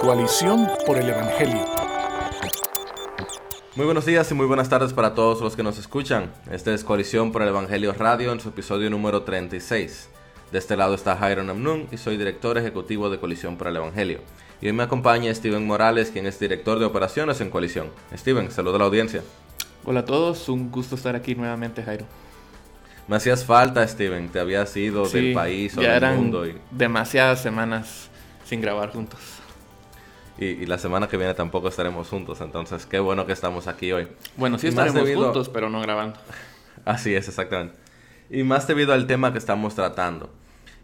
Coalición por el Evangelio. Muy buenos días y muy buenas tardes para todos los que nos escuchan. Este es Coalición por el Evangelio Radio en su episodio número 36. De este lado está Jairo Namnun y soy director ejecutivo de Coalición por el Evangelio. Y hoy me acompaña Steven Morales, quien es director de operaciones en Coalición. Steven, saluda a la audiencia. Hola a todos, un gusto estar aquí nuevamente, Jairo. Me hacías falta, Steven, te habías ido del país o ya del mundo. Y... Demasiadas semanas sin grabar juntos. Y, la semana que viene tampoco estaremos juntos, entonces qué bueno que estamos aquí hoy. Bueno, sí estaremos juntos, pero no grabando. Así es, exactamente. Y más debido al tema que estamos tratando.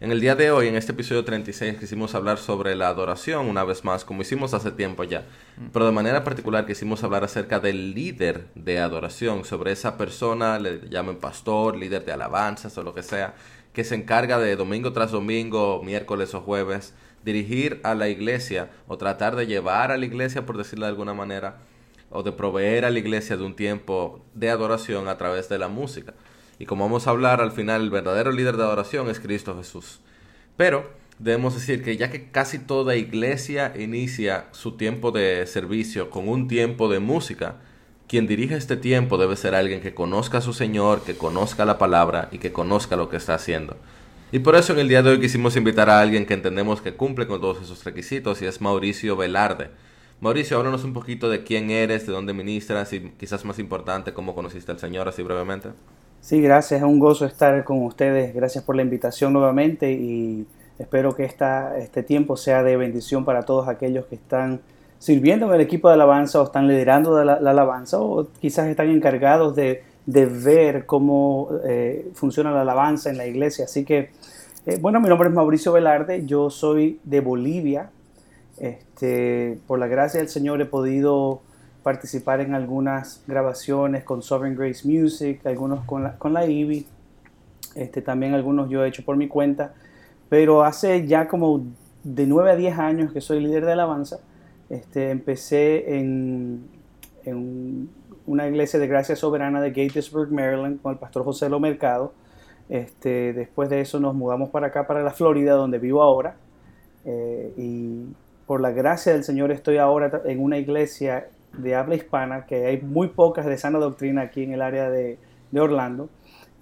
En el día de hoy, en este episodio 36, quisimos hablar sobre la adoración, una vez más, como hicimos hace tiempo ya. Mm. Pero de manera particular quisimos hablar acerca del líder de adoración, sobre esa persona, le llamen pastor, líder de alabanzas o lo que sea, que se encarga de domingo tras domingo, miércoles o jueves, dirigir a la iglesia o tratar de llevar a la iglesia, por decirlo de alguna manera, o de proveer a la iglesia de un tiempo de adoración a través de la música. Y como vamos a hablar al final, el verdadero líder de adoración es Cristo Jesús. Pero debemos decir que ya que casi toda iglesia inicia su tiempo de servicio con un tiempo de música, quien dirige este tiempo debe ser alguien que conozca a su Señor, que conozca la palabra y que conozca lo que está haciendo. Y por eso en el día de hoy quisimos invitar a alguien que entendemos que cumple con todos esos requisitos y es Mauricio Velarde. Mauricio, háblanos un poquito de quién eres, de dónde ministras y quizás más importante, cómo conociste al Señor, así brevemente. Sí, gracias, es un gozo estar con ustedes. Gracias por la invitación nuevamente y espero que esta, este tiempo sea de bendición para todos aquellos que están sirviendo en el equipo de alabanza o están liderando la, la alabanza o quizás están encargados de de ver cómo eh, funciona la alabanza en la iglesia. Así que, eh, bueno, mi nombre es Mauricio Velarde, yo soy de Bolivia. Este, por la gracia del Señor he podido participar en algunas grabaciones con Sovereign Grace Music, algunos con la, con la IBI, este, también algunos yo he hecho por mi cuenta, pero hace ya como de 9 a 10 años que soy líder de alabanza, este, empecé en, una iglesia de gracia soberana de Gatesburg, Maryland, con el pastor José Lo Mercado. Este, después de eso nos mudamos para acá, para la Florida, donde vivo ahora. Eh, y por la gracia del Señor estoy ahora en una iglesia de habla hispana, que hay muy pocas de sana doctrina aquí en el área de, Orlando.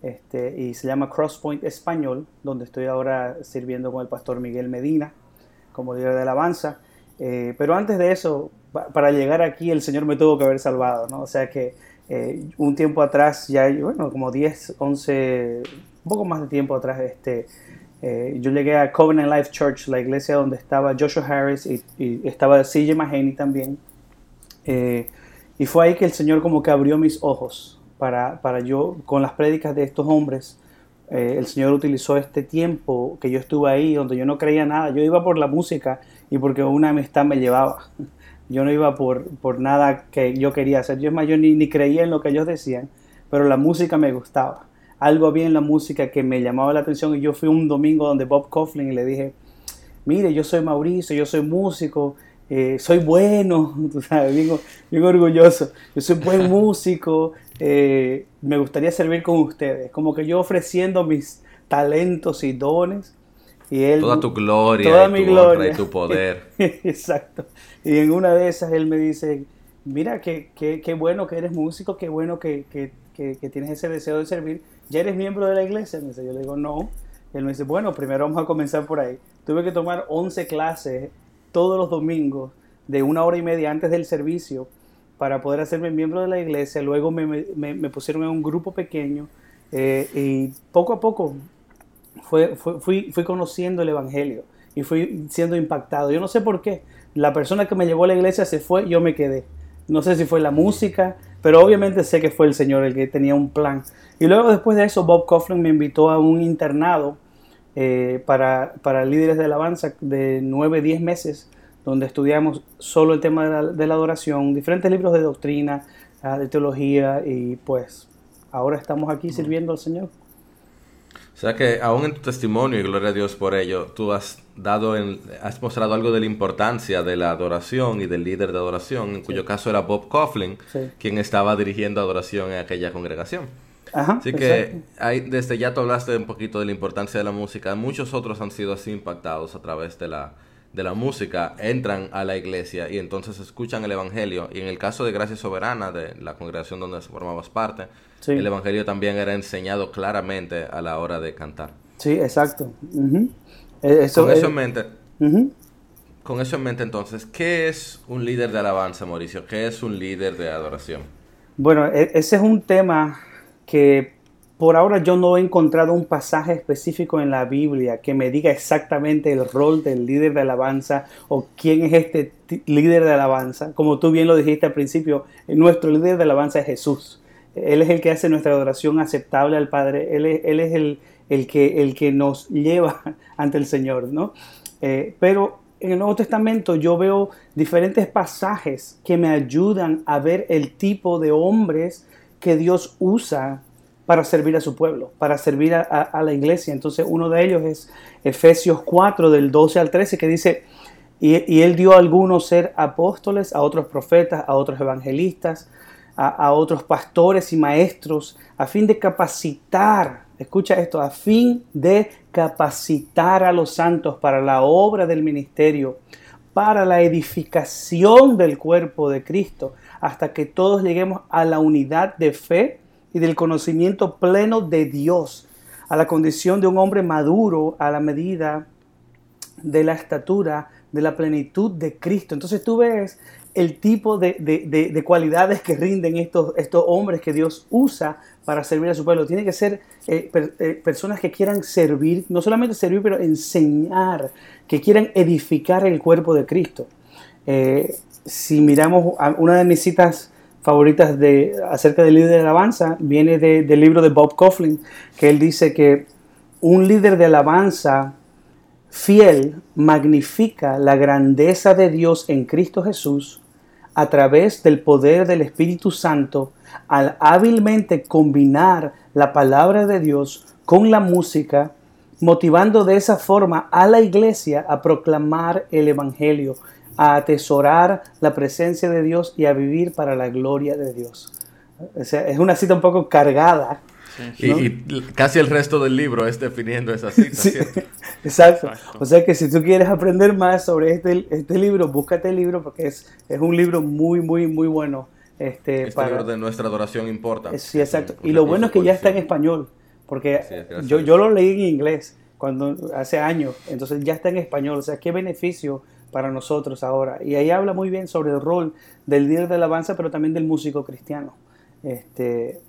Este, y se llama Crosspoint Español, donde estoy ahora sirviendo con el pastor Miguel Medina como líder de alabanza. Eh, pero antes de eso, para llegar aquí el Señor me tuvo que haber salvado, ¿no? O sea que eh, un tiempo atrás, ya, bueno, como 10, 11, un poco más de tiempo atrás, este, eh, yo llegué a Covenant Life Church, la iglesia donde estaba Joshua Harris y, estaba CJ Mahaney también. y fue ahí que el Señor como que abrió mis ojos para, para yo, con las prédicas de estos hombres, el Señor utilizó este tiempo que yo estuve ahí, donde yo no creía nada. Yo iba por la música y porque una amistad me llevaba. Yo no iba por, por nada que yo quería hacer. Yo, yo ni, ni creía en lo que ellos decían, pero la música me gustaba. Algo había en la música que me llamaba la atención y yo fui un domingo donde Bob Coughlin y le dije, mire, yo soy Mauricio, yo soy músico, eh, soy bueno, tú sabes, bien, orgulloso, yo soy buen músico, eh, me gustaría servir con ustedes, como que yo ofreciendo mis talentos y dones toda tu gloria, toda mi gloria. y tu poder. Exacto. Y en una de esas él me dice, mira, qué, qué, qué bueno que eres músico, qué bueno que, que, que, tienes ese deseo de servir. ¿Ya eres miembro de la iglesia? Me dice, yo le digo, no. Él me dice, bueno, primero vamos a comenzar por ahí. Tuve que tomar 11 clases todos los domingos de una hora y media antes del servicio para poder hacerme miembro de la iglesia. Luego me, me, me pusieron en un grupo pequeño eh, y poco a poco fue, fui, fui conociendo el Evangelio y fui siendo impactado. Yo no sé por qué. La persona que me llevó a la iglesia se fue, yo me quedé. No sé si fue la música, pero obviamente sé que fue el Señor el que tenía un plan. Y luego después de eso, Bob Coughlin me invitó a un internado eh, para, para, líderes de alabanza de 9, 10 meses, donde estudiamos solo el tema de la, de la adoración, diferentes libros de doctrina, ah, de teología, y pues ahora estamos aquí sirviendo al Señor. O sea que aún en tu testimonio, y gloria a Dios por ello, tú has dado has mostrado algo de la importancia de la adoración y del líder de adoración, en cuyo caso era Bob Coughlin, quien estaba dirigiendo adoración en aquella congregación. así que ahí, desde ya tú hablaste un poquito de la importancia de la música. Muchos otros han sido así impactados a través de la, de la música entran a la iglesia y entonces escuchan el Evangelio. Y en el caso de Gracia Soberana, de la congregación donde formabas parte, el Evangelio también era enseñado claramente a la hora de cantar. Sí, exacto. Eh, eso, con eso en mente. Con eso en mente entonces, ¿qué es un líder de alabanza, Mauricio? ¿Qué es un líder de adoración? Bueno, e, ese es un tema que por ahora yo no he encontrado un pasaje específico en la Biblia que me diga exactamente el rol del líder de alabanza o quién es este líder de alabanza. Como tú bien lo dijiste al principio, nuestro líder de alabanza es Jesús. Él es el que hace nuestra adoración aceptable al Padre. Él es, el, que, el que nos lleva ante el Señor, ¿no? Eh, pero en el Nuevo Testamento yo veo diferentes pasajes que me ayudan a ver el tipo de hombres que Dios usa para servir a su pueblo, para servir a, la iglesia. Entonces uno de ellos es Efesios 4 del 12 al 13 que dice, y, él dio a algunos ser apóstoles, a otros profetas, a otros evangelistas, a, otros pastores y maestros, a fin de capacitar, escucha esto, a fin de capacitar a los santos para la obra del ministerio, para la edificación del cuerpo de Cristo, hasta que todos lleguemos a la unidad de fe y del conocimiento pleno de Dios, a la condición de un hombre maduro a la medida de la estatura, de la plenitud de Cristo. Entonces tú ves el tipo de, cualidades que rinden estos, estos, hombres que Dios usa para servir a su pueblo. Tiene que ser eh, eh, personas que quieran servir, no solamente servir, pero enseñar, que quieran edificar el cuerpo de Cristo. Eh, si miramos una de mis citas favoritas de, acerca del líder de alabanza viene del libro de Bob Coughlin, que él dice que un líder de alabanza fiel magnifica la grandeza de Dios en Cristo Jesús a través del poder del Espíritu Santo al hábilmente combinar la palabra de Dios con la música, motivando de esa forma a la iglesia a proclamar el Evangelio a atesorar la presencia de Dios y a vivir para la gloria de Dios. es una cita un poco cargada. Y, casi el resto del libro es definiendo esa cita, ¿cierto? Exacto. O sea que si tú quieres aprender más sobre este, este libro, búscate el libro porque es, es un libro muy, muy, muy bueno. Este, este libro de nuestra adoración importa. Sí, exacto. Y lo bueno es que ya está en español, porque yo, yo lo leí en inglés cuando hace años, entonces ya está en español. O sea, qué beneficio para nosotros ahora. Y ahí habla muy bien sobre el rol del líder de alabanza, pero también del músico cristiano. Este,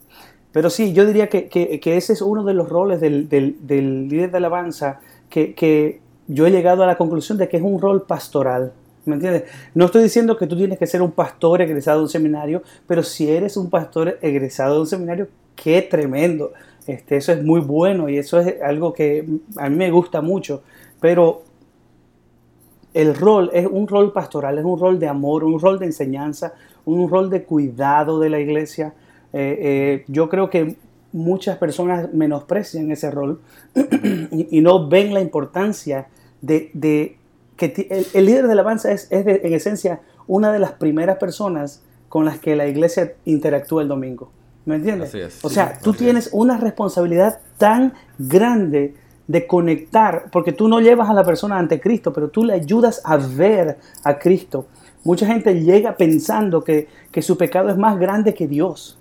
pero sí, yo diría que, que, ese es uno de los roles del, del, líder de alabanza que, que, yo he llegado a la conclusión de que es un rol pastoral. ¿Me entiendes? No estoy diciendo que tú tienes que ser un pastor egresado de un seminario, pero si eres un pastor egresado de un seminario, qué tremendo. Este, eso es muy bueno y eso es algo que a mí me gusta mucho. Pero el rol es un rol pastoral, es un rol de amor, un rol de enseñanza, un rol de cuidado de la iglesia. Eh, eh, yo creo que muchas personas menosprecian ese rol y, no ven la importancia de, que el, líder de alabanza es, es en esencia una de las primeras personas con las que la iglesia interactúa el domingo. ¿Me entiendes? O sea, tú tienes una responsabilidad tan grande de conectar, porque tú no llevas a la persona ante Cristo, pero tú le ayudas a ver a Cristo. Mucha gente llega pensando que, su pecado es más grande que Dios.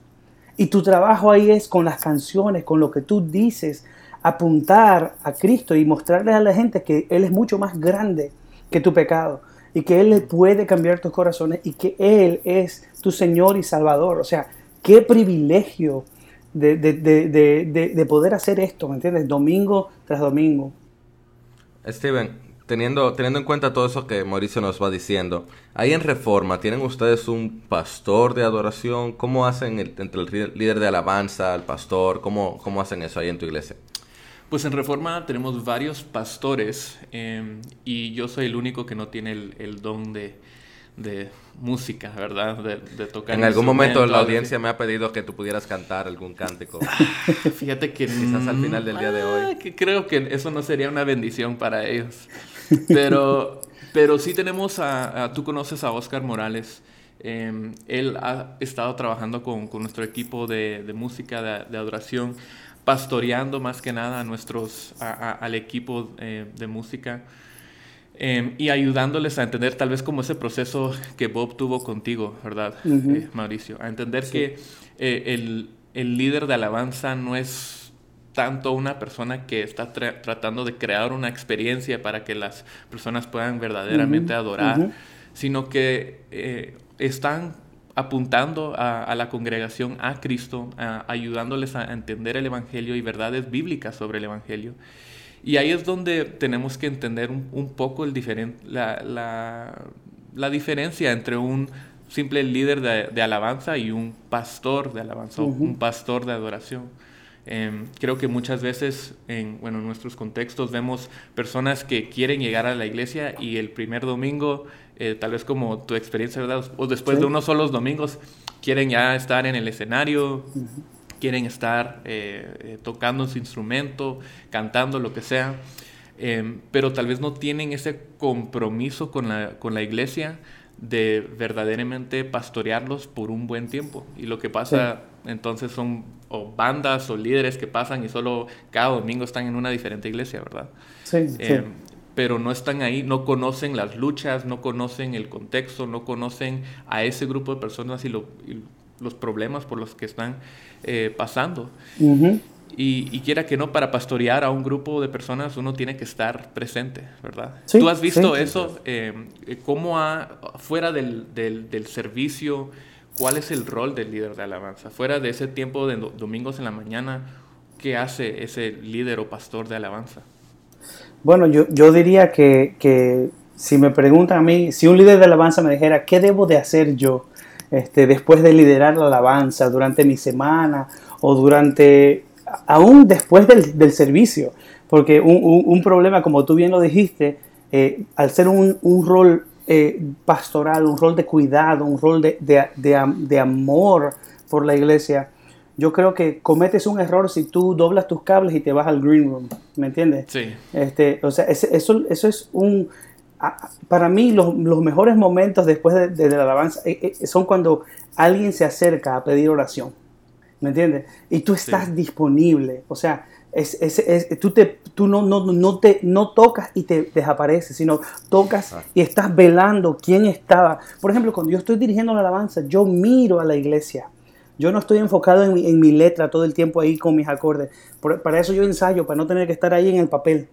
Y tu trabajo ahí es con las canciones, con lo que tú dices, apuntar a Cristo y mostrarle a la gente que Él es mucho más grande que tu pecado y que Él puede cambiar tus corazones y que Él es tu Señor y Salvador. O sea, qué privilegio de, poder hacer esto, ¿me entiendes? Domingo tras domingo. Steven, teniendo, teniendo en cuenta todo eso que Mauricio nos va diciendo, ahí en Reforma, ¿tienen ustedes un pastor de adoración? ¿Cómo hacen entre el líder de alabanza, el pastor? ¿Cómo, ¿Cómo hacen eso ahí en tu iglesia? Pues en Reforma tenemos varios pastores em, y yo soy el único que no tiene el don de, de música, ¿verdad? De, tocar. En algún momento la audiencia me ha pedido que tú pudieras cantar algún cántico. Fíjate que quizás al final del día de hoy. Que creo que eso no sería una bendición para ellos. Pero, pero sí tenemos a, tú conoces a Oscar Morales. Em, él ha estado trabajando con, nuestro equipo de, música, de, adoración, pastoreando más que nada a nuestros, al equipo eh, de música. Em, y ayudándoles a entender tal vez como ese proceso que Bob tuvo contigo, ¿verdad, eh, Mauricio? A entender que eh, el, el, líder de alabanza no es tanto una persona que está tratando de crear una experiencia para que las personas puedan verdaderamente adorar, sino que eh, están apuntando a, la congregación a Cristo, ayudándoles a entender el Evangelio y verdades bíblicas sobre el Evangelio. Y ahí es donde tenemos que entender un, poco el la, la, diferencia entre un simple líder de, alabanza y un pastor de alabanza, un pastor de adoración. Em, creo que muchas veces en, bueno, en nuestros contextos vemos personas que quieren llegar a la iglesia y el primer domingo, eh, tal vez como tu experiencia, ¿verdad? O después de unos solos domingos, quieren ya estar en el escenario, quieren estar eh, eh, tocando su instrumento, cantando, lo que sea, em, pero tal vez no tienen ese compromiso con la, con la iglesia de verdaderamente pastorearlos por un buen tiempo. Y lo que pasa entonces son o bandas o líderes que pasan y solo cada domingo están en una diferente iglesia, ¿verdad? Sí, em, Pero no están ahí, no conocen las luchas, no conocen el contexto, no conocen a ese grupo de personas y, los problemas por los que están eh, pasando. Y, quiera que no, para pastorear a un grupo de personas uno tiene que estar presente, ¿verdad? ¿Tú has visto eso? Eh, ¿Cómo ha, fuera del, del, servicio, cuál es el rol del líder de alabanza? Fuera de ese tiempo de domingos en la mañana, ¿qué hace ese líder o pastor de alabanza? Bueno, yo, yo diría que, que si me preguntan a mí, si un líder de alabanza me dijera, ¿qué debo de hacer yo? Este, después de liderar la alabanza durante mi semana o durante, aún después del, servicio, porque un, problema, como tú bien lo dijiste, eh, al ser un, rol eh, pastoral, un rol de cuidado, un rol de, amor por la iglesia, yo creo que cometes un error si tú doblas tus cables y te vas al green room, ¿me entiendes? Sí. Este, o sea, eso, eso es un, para mí los, mejores momentos después de, la alabanza eh, eh, son cuando alguien se acerca a pedir oración. ¿Me entiendes? Y tú estás disponible. O sea, es, tú, te, tú no, no, no, te, no tocas y te desapareces, sino tocas ah. y estás velando quién estaba. Por ejemplo, cuando yo estoy dirigiendo la alabanza, yo miro a la iglesia. Yo no estoy enfocado en mi, en mi letra todo el tiempo ahí con mis acordes. para eso yo ensayo, para no tener que estar ahí en el papel.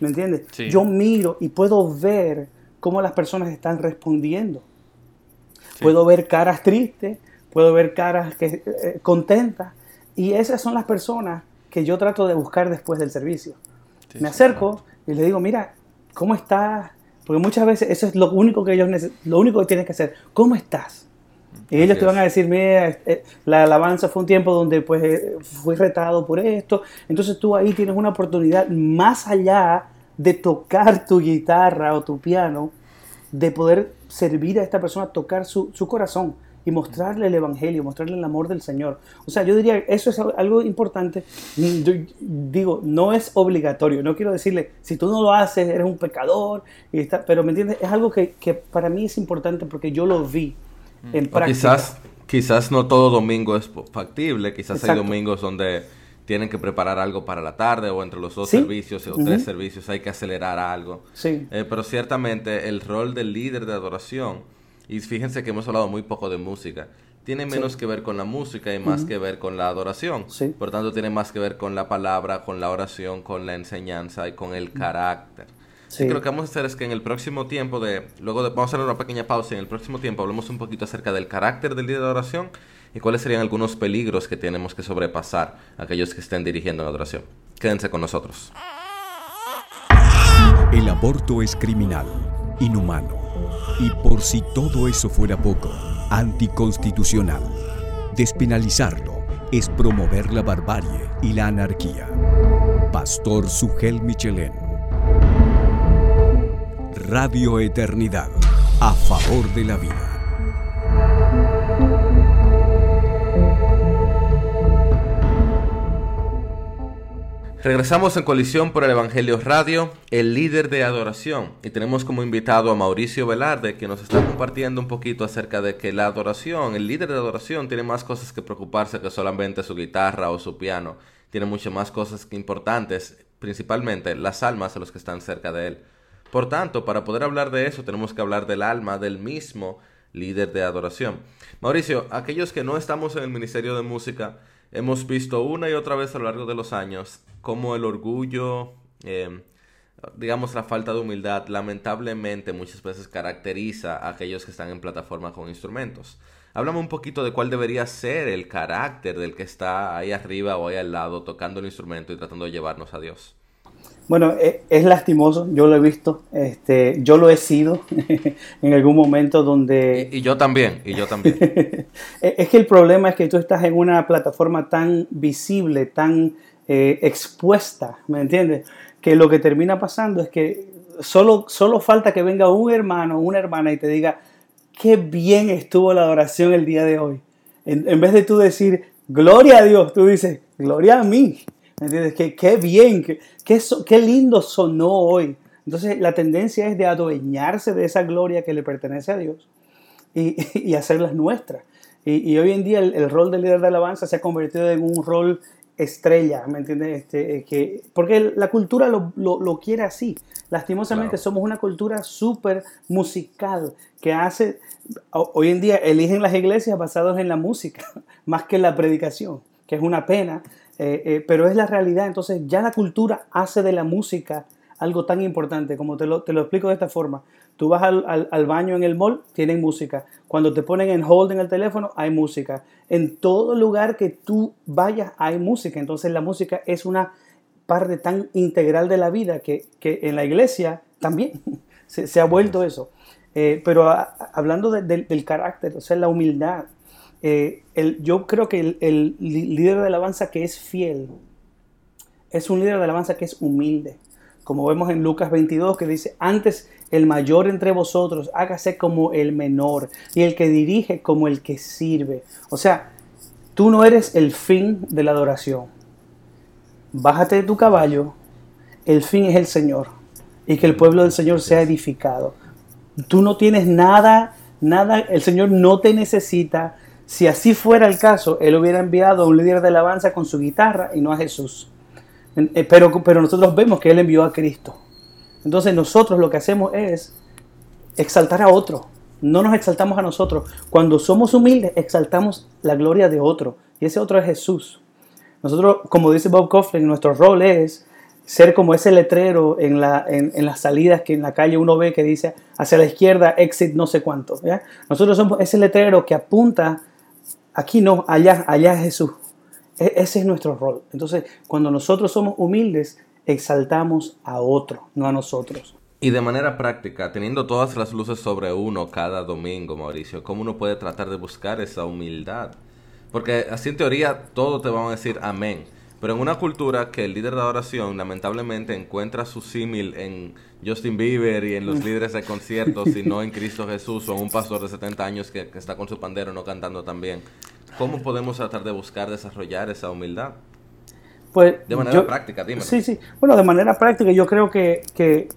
¿Me entiendes? Yo miro y puedo ver cómo las personas están respondiendo. Puedo ver caras tristes, puedo ver caras que, eh, contentas. Y esas son las personas que yo trato de buscar después del servicio. Me acerco y le digo, mira, ¿cómo estás? Porque muchas veces eso es lo único que ellos lo único que tienes que hacer. ¿Cómo estás? Y ellos te van a decir, mira, eh, la alabanza fue un tiempo donde pues eh, fui retado por esto. Entonces tú ahí tienes una oportunidad más allá de tocar tu guitarra o tu piano, de poder servir a esta persona, tocar su, corazón y mostrarle el Evangelio, mostrarle el amor del Señor. O sea, yo diría, eso es algo importante. Yo digo, no es obligatorio. No quiero decirle, si tú no lo haces, eres un pecador. Y está, pero, ¿me entiendes? Es algo que, que para mí es importante porque yo lo vi en práctica. quizás, quizás no todo domingo es factible. Quizás hay domingos donde tienen que preparar algo para la tarde o entre los dos servicios o tres servicios hay que acelerar algo. Sí. Eh, pero ciertamente el rol del líder de adoración, y fíjense que hemos hablado muy poco de música, tiene menos que ver con la música y más que ver con la adoración. Por tanto, tiene más que ver con la palabra, con la oración, con la enseñanza y con el carácter. Sí. Y creo que vamos a hacer es que en el próximo tiempo de, luego de, vamos a hacer una pequeña pausa y en el próximo tiempo hablemos un poquito acerca del carácter del líder de adoración y cuáles serían algunos peligros que tenemos que sobrepasar aquellos que estén dirigiendo la adoración. Quédense con nosotros. El aborto es criminal, inhumano y por si todo eso fuera poco, anticonstitucional. Despenalizarlo es promover la barbarie y la anarquía. Pastor Sugel Michelén. Radio Eternidad, a favor de la vida. Regresamos en Colisión por el Evangelio Radio, el líder de adoración. Y tenemos como invitado a Mauricio Velarde, que nos está compartiendo un poquito acerca de que la adoración, el líder de adoración, tiene más cosas que preocuparse que solamente su guitarra o su piano. Tiene muchas más cosas importantes, principalmente las almas de los que están cerca de él. Por tanto, para poder hablar de eso, tenemos que hablar del alma del mismo líder de adoración. Mauricio, aquellos que no estamos en el Ministerio de Música, hemos visto una y otra vez a lo largo de los años cómo el orgullo, eh, digamos la falta de humildad, lamentablemente muchas veces caracteriza a aquellos que están en plataforma con instrumentos. Háblame un poquito de cuál debería ser el carácter del que está ahí arriba o ahí al lado tocando el instrumento y tratando de llevarnos a Dios. Bueno, e, es, lastimoso, yo lo he visto, este, yo lo he sido en algún momento donde... Y, yo también, y yo también. E, es que el problema es que tú estás en una plataforma tan visible, tan eh, expuesta, ¿me entiendes? Que lo que termina pasando es que solo, solo falta que venga un hermano o una hermana y te diga, qué bien estuvo la adoración el día de hoy. En, en vez de tú decir, gloria a Dios, tú dices, gloria a mí. ¿Me entiendes? Que, qué bien, qué, qué, lindo sonó hoy. Entonces la tendencia es de adueñarse de esa gloria que le pertenece a Dios y, y hacerlas nuestras. Y, y, hoy en día el, rol del líder de alabanza se ha convertido en un rol estrella, ¿me entiendes? Este, eh, que, porque la cultura lo, lo, lo quiere así. Lastimosamente somos una cultura súper musical que hace, hoy en día eligen las iglesias basadas en la música más que en la predicación, que es una pena, eh, eh, pero es la realidad. Entonces ya la cultura hace de la música algo tan importante, como te lo, te lo explico de esta forma. Tú vas al, al, baño en el mall, tienen música. Cuando te ponen en hold en el teléfono, hay música. En todo lugar que tú vayas, hay música. Entonces la música es una parte tan integral de la vida que, que en la iglesia también se, se ha vuelto eso. Eh, pero hablando del carácter, o sea, la humildad, eh, yo creo que el, el, líder de alabanza que es fiel es un líder de alabanza que es humilde. Como vemos en Lucas 22 que dice, antes el mayor entre vosotros hágase como el menor y el que dirige como el que sirve. O sea, tú no eres el fin de la adoración. Bájate de tu caballo, el fin es el Señor y que el pueblo del Señor sea edificado. Tú no tienes nada, nada, el Señor no te necesita, si así fuera el caso, él hubiera enviado a un líder de alabanza con su guitarra y no a Jesús. Eh, pero, pero nosotros vemos que él envió a Cristo. Entonces nosotros lo que hacemos es exaltar a otro. No nos exaltamos a nosotros. Cuando somos humildes, exaltamos la gloria de otro. Y ese otro es Jesús. Nosotros, como dice Bob Coughlin, nuestro rol es ser como ese letrero en, la, en, las salidas que en la calle uno ve que dice hacia la izquierda, exit no sé cuánto. Nosotros somos ese letrero que apunta Aquí no, allá, allá Jesús. E, ese es nuestro rol. Entonces, cuando nosotros somos humildes, exaltamos a otro, no a nosotros. Y de manera práctica, teniendo todas las luces sobre uno cada domingo, Mauricio, ¿cómo uno puede tratar de buscar esa humildad? Porque así en teoría todo te van a decir amén. Pero en una cultura que el líder de adoración lamentablemente encuentra su símil en Justin Bieber y en los líderes de conciertos y no en Cristo Jesús o en un pastor de 70 años que, está con su pandero no cantando tan bien, ¿cómo podemos tratar de buscar desarrollar esa humildad? Pues, de manera práctica, dime. Sí, sí. Bueno, de manera práctica yo creo que, que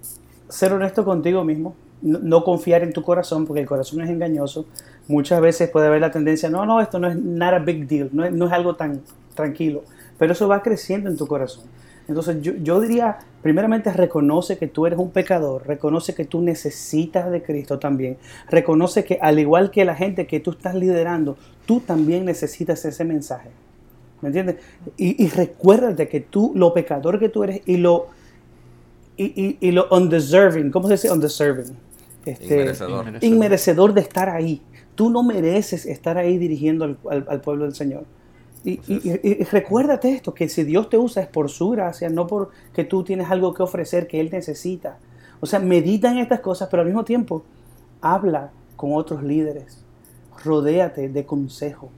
ser honesto contigo mismo, no, confiar en tu corazón, porque el corazón es engañoso. Muchas veces puede haber la tendencia, no, no, esto no es nada big deal, no es, no es algo tan tranquilo pero eso va creciendo en tu corazón. Entonces yo, diría, primeramente reconoce que tú eres un pecador, reconoce que tú necesitas de Cristo también, reconoce que al igual que la gente que tú estás liderando, tú también necesitas ese mensaje. ¿Me entiendes? Y, y recuérdate que tú, lo pecador que tú eres y lo, y, y, lo undeserving, ¿cómo se dice undeserving? Este, inmerecedor. inmerecedor. de estar ahí. Tú no mereces estar ahí dirigiendo al pueblo del Señor. Y, recuérdate esto, que si Dios te usa es por su gracia, no porque tú tienes algo que ofrecer que Él necesita. O sea, medita en estas cosas, pero al mismo tiempo habla con otros líderes. Rodéate de consejo.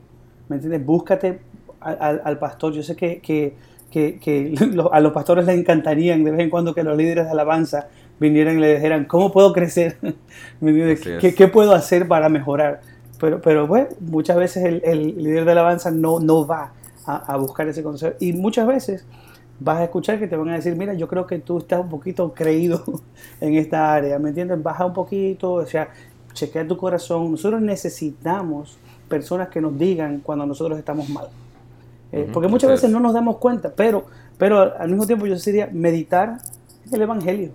¿Me entiendes? Búscate al, pastor. Yo sé que, que, que, a los pastores les encantarían de vez en cuando que los líderes de alabanza vinieran y le dijeran, ¿cómo puedo crecer? ¿Qué, ¿Qué puedo hacer para mejorar? Pero, pero bueno, muchas veces el, el líder de alabanza no, no va a, buscar ese consejo. Y muchas veces vas a escuchar que te van a decir, mira, yo creo que tú estás un poquito creído en esta área, ¿me entiendes? Baja un poquito, o sea, chequea tu corazón. Nosotros necesitamos personas que nos digan cuando nosotros estamos mal. Eh, porque muchas veces no nos damos cuenta, pero, pero al mismo tiempo yo diría meditar el Evangelio.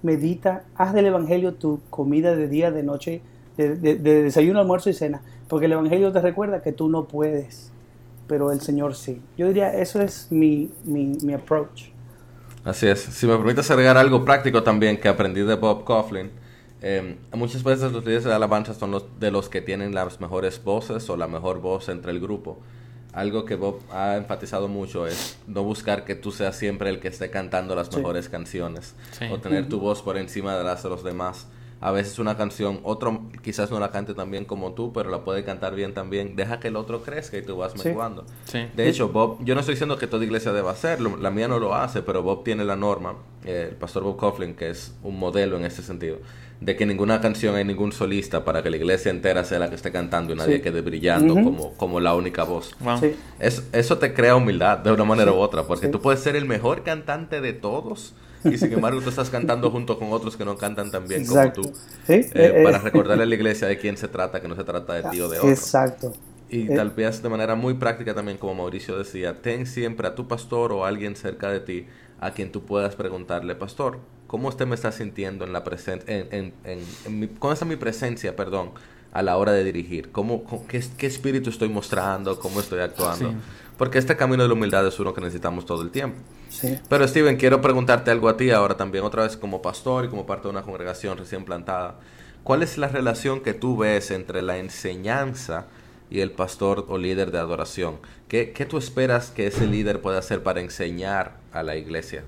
medita, haz del Evangelio tu comida de día, de noche, de, desayuno, almuerzo y cena, porque el Evangelio te recuerda que tú no puedes, pero el Señor sí. Yo diría, eso es mi, mi, mi approach. Así es. Si me permites agregar algo práctico también que aprendí de Bob Coughlin, eh, muchas veces los líderes de alabanza son los de los que tienen las mejores voces o la mejor voz entre el grupo algo que Bob ha enfatizado mucho es no buscar que tú seas siempre el que esté cantando las mejores canciones o tener tu voz por encima de las de los demás. A veces una canción, otro quizás no la cante tan bien como tú, pero la puede cantar bien también. Deja que el otro crezca y tú vas menguando. De hecho, Bob, yo no estoy diciendo que toda iglesia deba hacerlo, la mía no lo hace, pero Bob tiene la norma, eh, el pastor Bob Coughlin, que es un modelo en este sentido de que ninguna canción hay ningún solista para que la iglesia entera sea la que esté cantando y nadie quede brillando como, como la única voz. eso te crea humildad de una manera u otra, porque tú puedes ser el mejor cantante de todos y sin embargo tú estás cantando junto con otros que no cantan tan bien como tú. Eh, eh, para eh. recordarle a la iglesia de quién se trata, que no se trata de ti o de otro. Exacto. Y tal vez de manera muy práctica también, como Mauricio decía, ten siempre a tu pastor o alguien cerca de ti a quien tú puedas preguntarle, pastor, ¿cómo usted me está sintiendo en la presencia, en, en, ¿cómo está mi presencia, perdón, a la hora de dirigir? ¿Cómo, qué, espíritu estoy mostrando? ¿Cómo estoy actuando? Porque este camino de la humildad es uno que necesitamos todo el tiempo. Pero Steven, quiero preguntarte algo a ti ahora también, otra vez como pastor y como parte de una congregación recién plantada. ¿Cuál es la relación que tú ves entre la enseñanza y el pastor o líder de adoración. ¿Qué, tú esperas que ese líder pueda hacer para enseñar a la iglesia?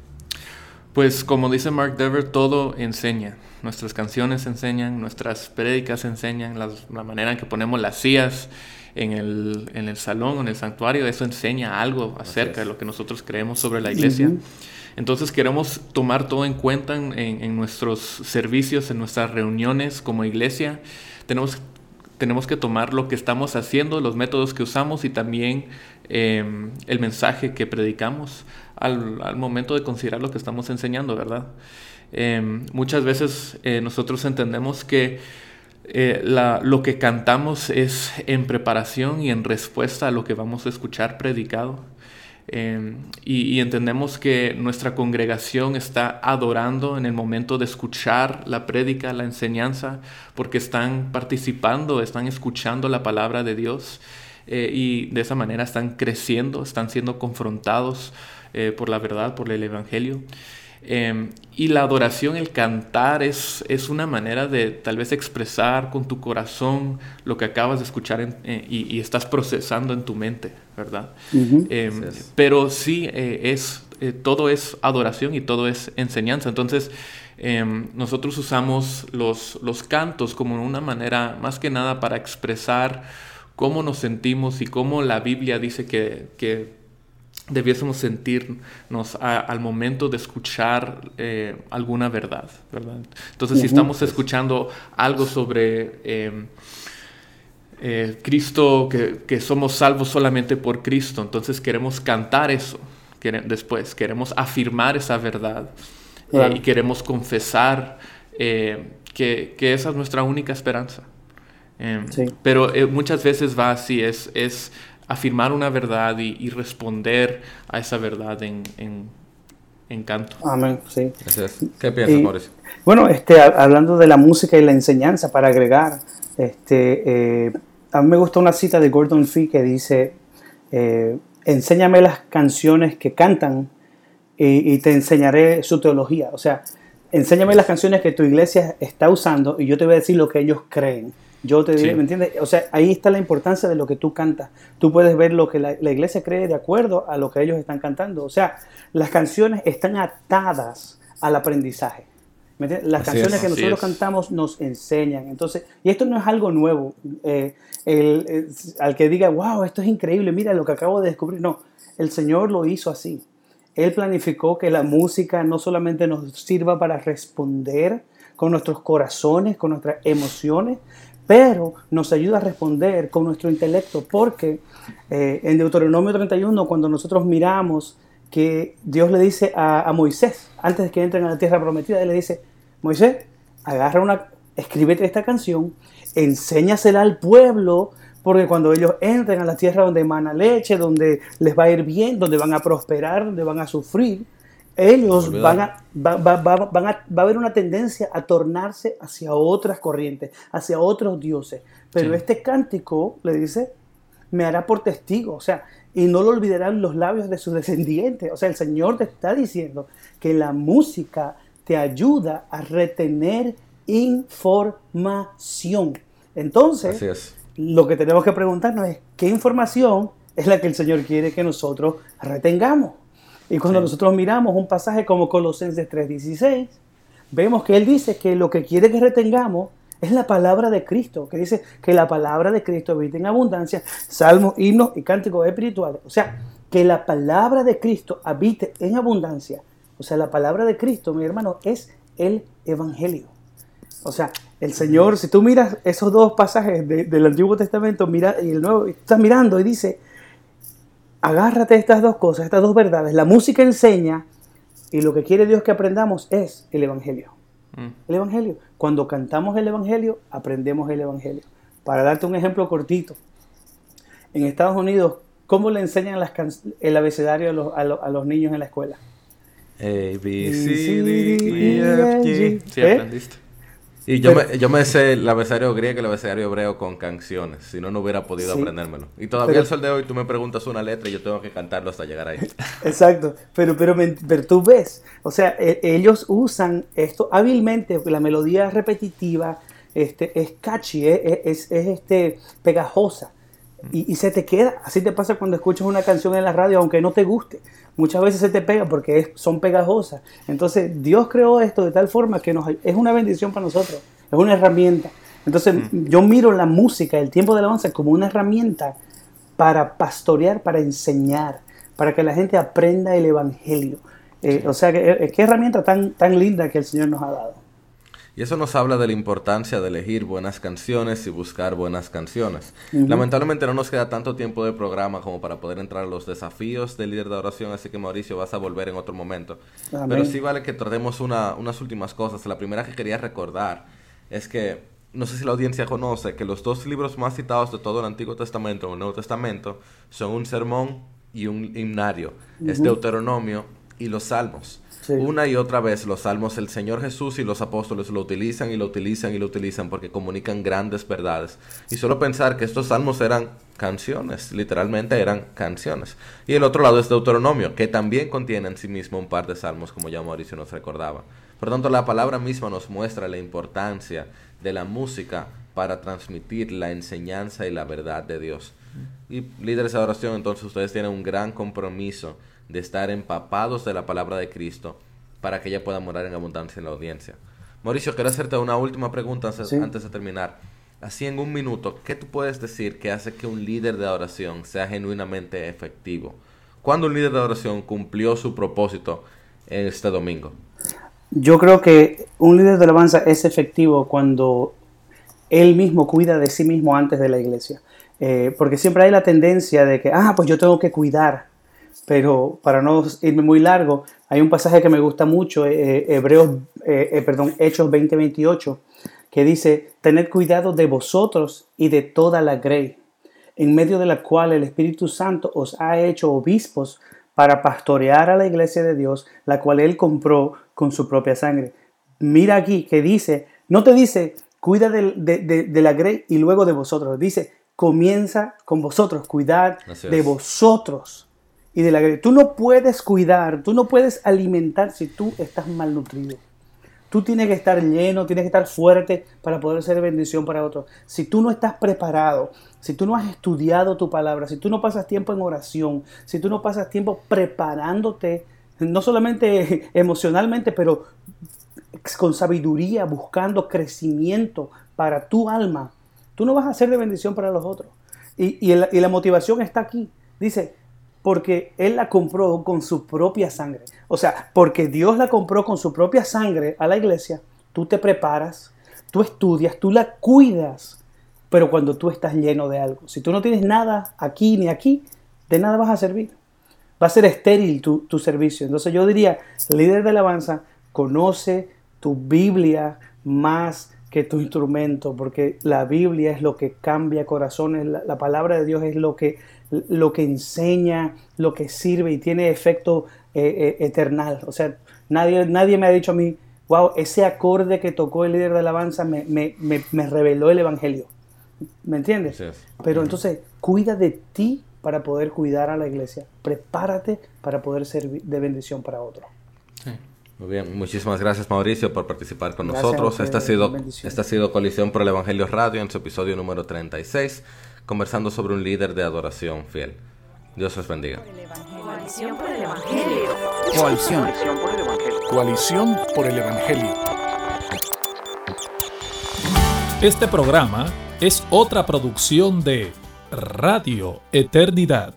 Pues como dice Mark Dever, todo enseña. Nuestras canciones enseñan, nuestras prédicas enseñan, la manera en que ponemos las sillas en el, en el salón, en el santuario, eso enseña algo acerca de lo que nosotros creemos sobre la iglesia. Entonces queremos tomar todo en cuenta en, en, nuestros servicios, en nuestras reuniones como iglesia. Tenemos tenemos que tomar lo que estamos haciendo, los métodos que usamos y también em, el mensaje que predicamos al, momento de considerar lo que estamos enseñando, ¿verdad? Em, muchas veces eh, nosotros entendemos que eh, lo que cantamos es en preparación y en respuesta a lo que vamos a escuchar predicado. Em, y, entendemos que nuestra congregación está adorando en el momento de escuchar la prédica, la enseñanza, porque están participando, están escuchando la palabra de Dios eh, y de esa manera están creciendo, están siendo confrontados eh, por la verdad, por el Evangelio. Em, y la adoración, el cantar, es, es, una manera de tal vez expresar con tu corazón lo que acabas de escuchar eh, y, estás procesando en tu mente, ¿verdad? Em, pero sí, eh, es, eh, todo es adoración y todo es enseñanza. Entonces, em, nosotros usamos los, los cantos como una manera, más que nada, para expresar cómo nos sentimos y cómo la Biblia dice que, que debiésemos sentirnos al momento de escuchar eh, alguna verdad, ¿verdad? Entonces, si estamos escuchando algo sobre em, eh, Cristo, que, somos salvos solamente por Cristo, entonces queremos cantar eso después, queremos afirmar esa verdad eh, y queremos confesar que, esa es nuestra única esperanza. Em, pero muchas veces va así, es, es afirmar una verdad y, responder a esa verdad en, en, canto. Amén, sí. ¿Qué piensas, Mauricio? Bueno, este, hablando de la música y la enseñanza, para agregar, este, eh, a mí me gusta una cita de Gordon Fee que dice, eh, enséñame las canciones que cantan y, y, te enseñaré su teología. O sea, enséñame las canciones que tu iglesia está usando y yo te voy a decir lo que ellos creen. Yo te diré, ¿me entiendes? O sea, ahí está la importancia de lo que tú cantas. Tú puedes ver lo que la, iglesia cree de acuerdo a lo que ellos están cantando. O sea, las canciones están atadas al aprendizaje. ¿me entiendes? Las canciones que nosotros cantamos nos enseñan. Entonces, y esto no es algo nuevo. Eh, al que diga, wow, esto es increíble, mira lo que acabo de descubrir. No, el Señor lo hizo así. Él planificó que la música no solamente nos sirva para responder con nuestros corazones, con nuestras emociones, pero nos ayuda a responder con nuestro intelecto, porque eh, en Deuteronomio 31, cuando nosotros miramos que Dios le dice a, Moisés, antes de que entren a la tierra prometida, Él le dice, Moisés, agarra una, escríbete esta canción, enséñasela al pueblo, porque cuando ellos entren a la tierra donde emana leche, donde les va a ir bien, donde van a prosperar, donde van a sufrir, ellos van a, va, va- va- van a, va a haber una tendencia a tornarse hacia otras corrientes, hacia otros dioses. Pero Sí. este cántico le dice, me hará por testigo, o sea, y no lo olvidarán los labios de sus descendientes. O sea, el Señor te está diciendo que la música te ayuda a retener información. Entonces, Así es. lo que tenemos que preguntarnos es qué información es la que el Señor quiere que nosotros retengamos. Y cuando nosotros miramos un pasaje como Colosenses 3:16, vemos que Él dice que lo que quiere que retengamos es la palabra de Cristo, que dice que la palabra de Cristo habita en abundancia, salmos, himnos y cánticos espirituales. O sea, que la palabra de Cristo habite en abundancia. O sea, la palabra de Cristo, mi hermano, es el Evangelio. O sea, el Señor, si tú miras esos dos pasajes de- del Antiguo Testamento mira, y el Nuevo, estás mirando y dice, agárrate estas dos cosas, estas dos verdades. La música enseña y lo que quiere Dios que aprendamos es el Evangelio. Mm. El Evangelio. Cuando cantamos el Evangelio, aprendemos el Evangelio. Para darte un ejemplo cortito, en Estados Unidos, ¿cómo le enseñan las el abecedario a los, a los- a los niños en la escuela? A, B, C, D, E, F, G. Sí, aprendiste. Y yo, Pero- me, yo me sé el abecedario griego y el abecedario hebreo con canciones. Si no, no hubiera podido Sí. aprendérmelo. Y todavía al sol de hoy tú me preguntas una letra y yo tengo que cantarlo hasta llegar ahí. Exacto, pero, pero, pero tú ves, o sea, e- ellos usan esto hábilmente, la melodía es repetitiva, este, es catchy, es, es- es, este, pegajosa y, y se te queda. Así te pasa cuando escuchas una canción en la radio, aunque no te guste. Muchas veces se te pega porque es- son pegajosas. Entonces, Dios creó esto de tal forma que nos, es una bendición para nosotros, es una herramienta. Entonces, yo miro la música, el tiempo de alabanza, como una herramienta para pastorear, para enseñar, para que la gente aprenda el Evangelio. Eh, O sea, que, eh, qué herramienta tan, tan linda que el Señor nos ha dado. Y eso nos habla de la importancia de elegir buenas canciones y buscar buenas canciones. Lamentablemente no nos queda tanto tiempo de programa como para poder entrar a los desafíos del líder de oración, así que Mauricio vas a volver en otro momento. Amén. Pero sí vale que tratemos una- unas últimas cosas. La primera que quería recordar es que, no sé si la audiencia conoce, que los dos libros más citados de todo el Antiguo Testamento o el Nuevo Testamento son un sermón y un himnario. Es Deuteronomio y los Salmos. Una y otra vez los salmos el Señor Jesús y los apóstoles lo utilizan y lo utilizan y lo utilizan porque comunican grandes verdades. Y solo pensar que estos salmos eran canciones, literalmente eran canciones. Y el otro lado es Deuteronomio, que también contiene en sí mismo un par de salmos, como ya Mauricio nos recordaba. Por tanto, la palabra misma nos muestra la importancia de la música para transmitir la enseñanza y la verdad de Dios. Y líderes de oración, entonces ustedes tienen un gran compromiso de estar empapados de la palabra de Cristo para que ella pueda morar en abundancia en la audiencia. Mauricio, quiero hacerte una última pregunta antes, Sí. antes de terminar. Así en un minuto, ¿qué tú puedes decir que hace que un líder de oración sea genuinamente efectivo? ¿Cuándo un líder de oración cumplió su propósito en este domingo? Yo creo que un líder de alabanza es efectivo cuando él mismo cuida de sí mismo antes de la iglesia. Eh, porque siempre hay la tendencia de que, ah, pues yo tengo que cuidar. Pero para no irme muy largo, hay un pasaje que me gusta mucho, eh, Hebreos, eh, eh, perdón, Hechos 20:28, que dice, tened cuidado de vosotros y de toda la grey, en medio de la cual el Espíritu Santo os ha hecho obispos para pastorear a la iglesia de Dios, la cual él compró con su propia sangre. Mira aquí que dice, no te dice, cuida de, de- de la grey y luego de vosotros, dice, comienza con vosotros, cuidad de vosotros y de la. Tú no puedes cuidar, tú no puedes alimentar si tú estás malnutrido. Tú tienes que estar lleno, tienes que estar fuerte para poder ser bendición para otros. Si tú no estás preparado, si tú no has estudiado tu palabra, si tú no pasas tiempo en oración, si tú no pasas tiempo preparándote, no solamente emocionalmente, pero con sabiduría, buscando crecimiento para tu alma, tú no vas a ser de bendición para los otros. Y, y la motivación está aquí. Dice, porque Él la compró con su propia sangre. O sea, porque Dios la compró con su propia sangre a la iglesia, tú te preparas, tú estudias, tú la cuidas, pero cuando tú estás lleno de algo. Si tú no tienes nada aquí ni aquí, de nada vas a servir. Va a ser estéril tu, tu servicio. Entonces yo diría, líder de alabanza, conoce tu Biblia más que tu instrumento, porque la Biblia es lo que cambia corazones, la, la palabra de Dios es lo que, lo que enseña, lo que sirve y tiene efecto eh, eh, eternal. O sea, nadie, nadie me ha dicho a mí, wow, ese acorde que tocó el líder de alabanza me, me, me, reveló el Evangelio. ¿Me entiendes? Pero entonces, cuida de ti para poder cuidar a la iglesia. Prepárate para poder ser de bendición para otros. Muy bien, muchísimas gracias Mauricio por participar con nosotros. Esta ha, sido, esta ha sido Colisión por el Evangelio Radio en su episodio número 36, conversando sobre un líder de adoración fiel. Dios los bendiga. Coalición por el Evangelio. Coalición. Coalición por el Evangelio. Este programa es otra producción de Radio Eternidad.